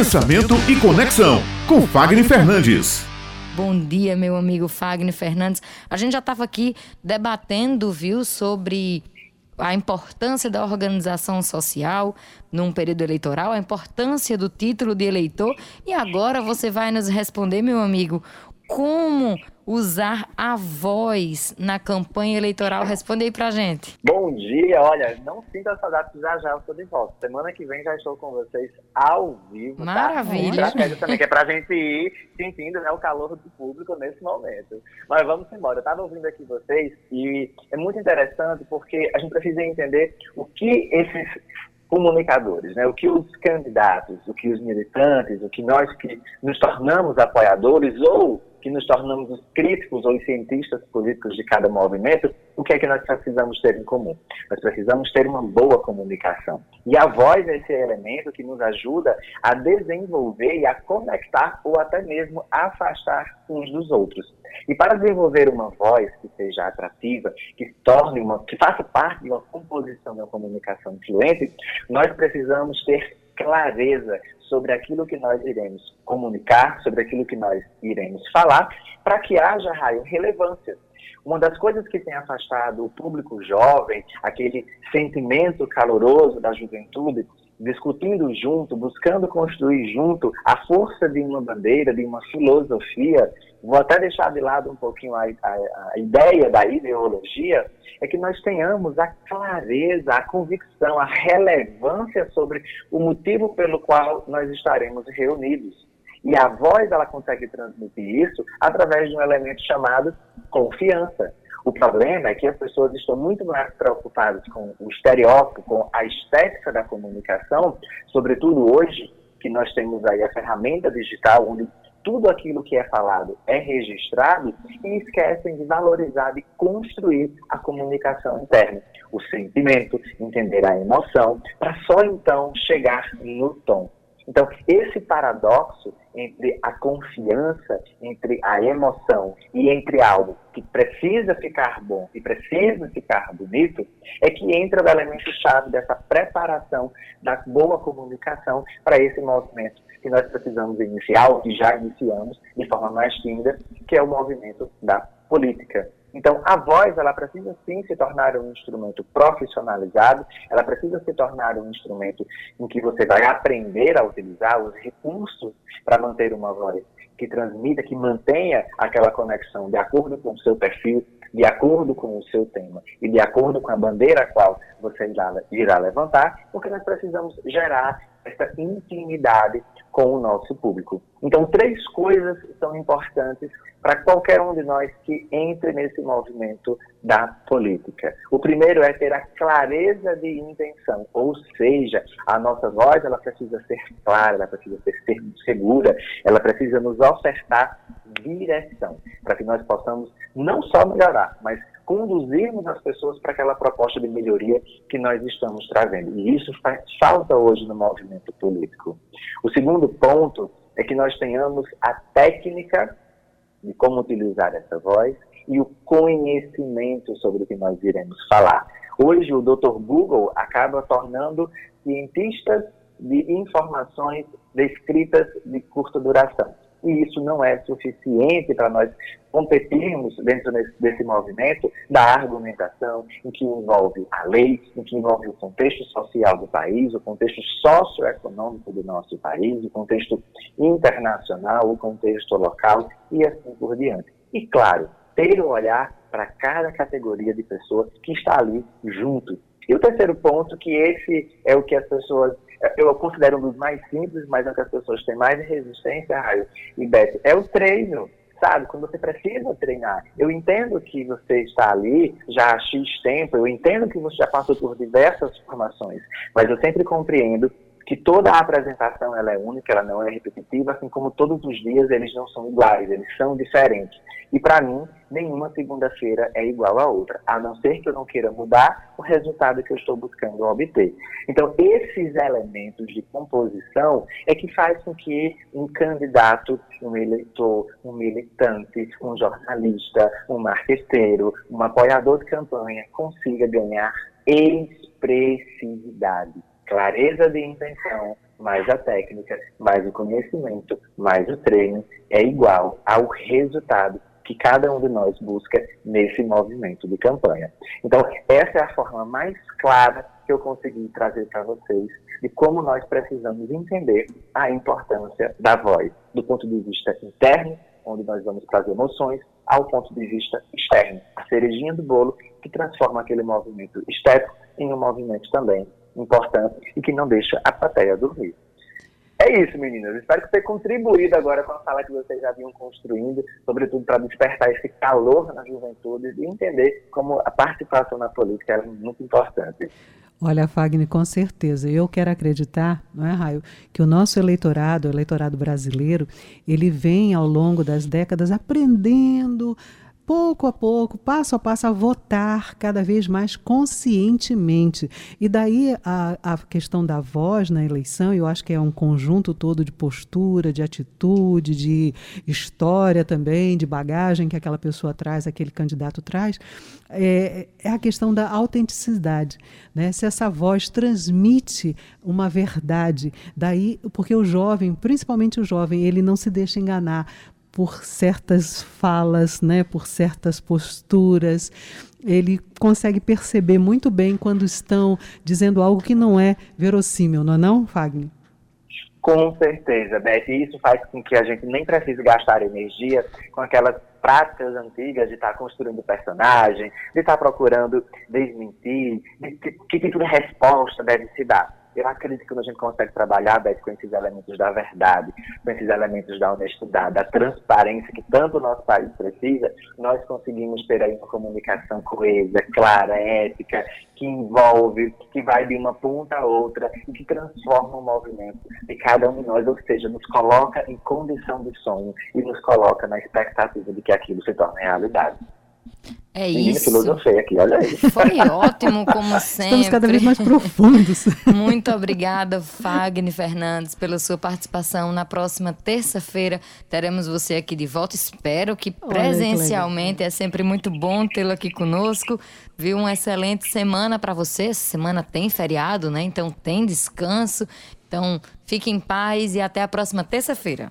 Pensamento e Conexão, com Fagner Fernandes. Bom dia, meu amigo Fagner Fernandes. A gente já estava aqui debatendo, viu, sobre a importância da organização social num período eleitoral, a importância do título de eleitor. E agora você vai nos responder, meu amigo, como usar a voz na campanha eleitoral? Responde aí pra gente. Bom dia, olha, não sinta saudade, já já eu estou de volta. Semana que vem já estou com vocês ao vivo. Tá? Maravilha. Tá? também, que é pra gente ir sentindo né, o calor do público nesse momento. Mas vamos embora. Eu estava ouvindo aqui vocês e é muito interessante porque a gente precisa entender o que esses comunicadores, né? o que os candidatos, o que os militantes, o que nós que nos tornamos apoiadores ou que nos tornamos os críticos ou os cientistas políticos de cada movimento, o que é que nós precisamos ter em comum? Nós precisamos ter uma boa comunicação. E a voz é esse elemento que nos ajuda a desenvolver e a conectar ou até mesmo afastar uns dos outros. E para desenvolver uma voz que seja atrativa, que torne uma, que faça parte de uma composição uma comunicação fluente, nós precisamos ter clareza sobre aquilo que nós iremos comunicar, sobre aquilo que nós iremos falar, para que haja, raio, relevância. Uma das coisas que tem afastado o público jovem, aquele sentimento caloroso da juventude, discutindo junto, buscando construir junto a força de uma bandeira, de uma filosofia, vou até deixar de lado um pouquinho a, a, a, ideia da ideologia, é que nós tenhamos a clareza, a convicção, a relevância sobre o motivo pelo qual nós estaremos reunidos. E a voz, ela consegue transmitir isso através de um elemento chamado confiança. O problema é que as pessoas estão muito mais preocupadas com o estereótipo, com a estética da comunicação, sobretudo hoje, que nós temos aí a ferramenta digital, onde tudo aquilo que é falado é registrado e esquecem de valorizar e construir a comunicação interna, o sentimento, entender a emoção, para só então chegar no tom. Então, esse paradoxo entre a confiança, entre a emoção e entre algo que precisa ficar bom e precisa ficar bonito, é que entra o elemento-chave dessa preparação da boa comunicação para esse movimento que nós precisamos iniciar, ou que já iniciamos de forma mais tímida, que é o movimento da política. Então, a voz, ela precisa sim se tornar um instrumento profissionalizado, ela precisa se tornar um instrumento em que você vai aprender a utilizar os recursos para manter uma voz que transmita, que mantenha aquela conexão de acordo com o seu perfil, de acordo com o seu tema e de acordo com a bandeira a qual você irá, irá levantar, porque nós precisamos gerar essa intimidade com o nosso público. Então, três coisas são importantes para qualquer um de nós que entre nesse movimento da política. O primeiro é ter a clareza de intenção, ou seja, a nossa voz ela precisa ser clara, ela precisa ser segura, ela precisa nos ofertar direção, para que nós possamos não só melhorar, mas conduzirmos as pessoas para aquela proposta de melhoria que nós estamos trazendo. E isso faz falta hoje no movimento político. O segundo ponto é que nós tenhamos a técnica de como utilizar essa voz e o conhecimento sobre o que nós iremos falar. Hoje, o Dr. Google acaba tornando cientistas de informações descritas de curta duração e isso não é suficiente para nós competirmos dentro desse, desse, movimento da argumentação em que envolve a lei, em que envolve o contexto social do país, o contexto socioeconômico do nosso país, o contexto internacional, o contexto local e assim por diante. E claro, ter um olhar para cada categoria de pessoas que está ali junto. E o terceiro ponto, que esse é o que as pessoas eu considero um dos mais simples, mas é que as pessoas têm mais resistência, Raio e Beth, é o treino. Sabe, quando você precisa treinar. Eu entendo que você está ali já há X tempo, eu entendo que você já passou por diversas formações, mas eu sempre compreendo que toda a apresentação ela é única, ela não é repetitiva, assim como todos os dias eles não são iguais, eles são diferentes. E para mim, nenhuma segunda-feira é igual à outra, a não ser que eu não queira mudar o resultado que eu estou buscando obter. Então, esses elementos de composição é que faz com que um candidato, um eleitor, um militante, um jornalista, um marqueteiro, um apoiador de campanha consiga ganhar expressividade clareza de intenção, mais a técnica, mais o conhecimento, mais o treino é igual ao resultado que cada um de nós busca nesse movimento de campanha. Então, essa é a forma mais clara que eu consegui trazer para vocês de como nós precisamos entender a importância da voz, do ponto de vista interno, onde nós vamos trazer emoções, ao ponto de vista externo, a cerejinha do bolo que transforma aquele movimento estético em um movimento também importante e que não deixa a plateia dormir. É isso, meninas. Espero que tenha contribuído agora com a fala que vocês já vinham construindo, sobretudo para despertar esse calor na juventude e entender como a participação na política é muito importante. Olha, Fagner, com certeza. Eu quero acreditar, não é, Raio, que o nosso eleitorado, o eleitorado brasileiro, ele vem ao longo das décadas aprendendo pouco a pouco, passo a passo, a votar cada vez mais conscientemente. E daí a, a questão da voz na eleição, eu acho que é um conjunto todo de postura, de atitude, de história também, de bagagem que aquela pessoa traz, aquele candidato traz, é, é a questão da autenticidade. Né? Se essa voz transmite uma verdade, daí, porque o jovem, principalmente o jovem, ele não se deixa enganar por certas falas, né, por certas posturas. Ele consegue perceber muito bem quando estão dizendo algo que não é verossímil, não é não, Fagner? Com certeza, Beth. E isso faz com que a gente nem precise gastar energia com aquelas práticas antigas de estar construindo personagem, de estar procurando desmentir, de que, que tipo de resposta deve se dar. Eu acredito que quando a gente consegue trabalhar, Beth, com esses elementos da verdade, com esses elementos da honestidade, da transparência que tanto o nosso país precisa, nós conseguimos ter aí uma comunicação coesa, clara, ética, que envolve, que vai de uma ponta a outra e que transforma o movimento de cada um de nós, ou seja, nos coloca em condição de sonho e nos coloca na expectativa de que aquilo se torne realidade. É Menina, isso. filosofia aqui, olha aí. Foi ótimo, como sempre. Estamos cada vez mais profundos. Muito obrigada, Fagner Fernandes, pela sua participação. Na próxima terça-feira teremos você aqui de volta. Espero que presencialmente. Que é sempre muito bom tê-lo aqui conosco. Viu? Uma excelente semana para você. Essa semana tem feriado, né? Então tem descanso. Então fique em paz e até a próxima terça-feira.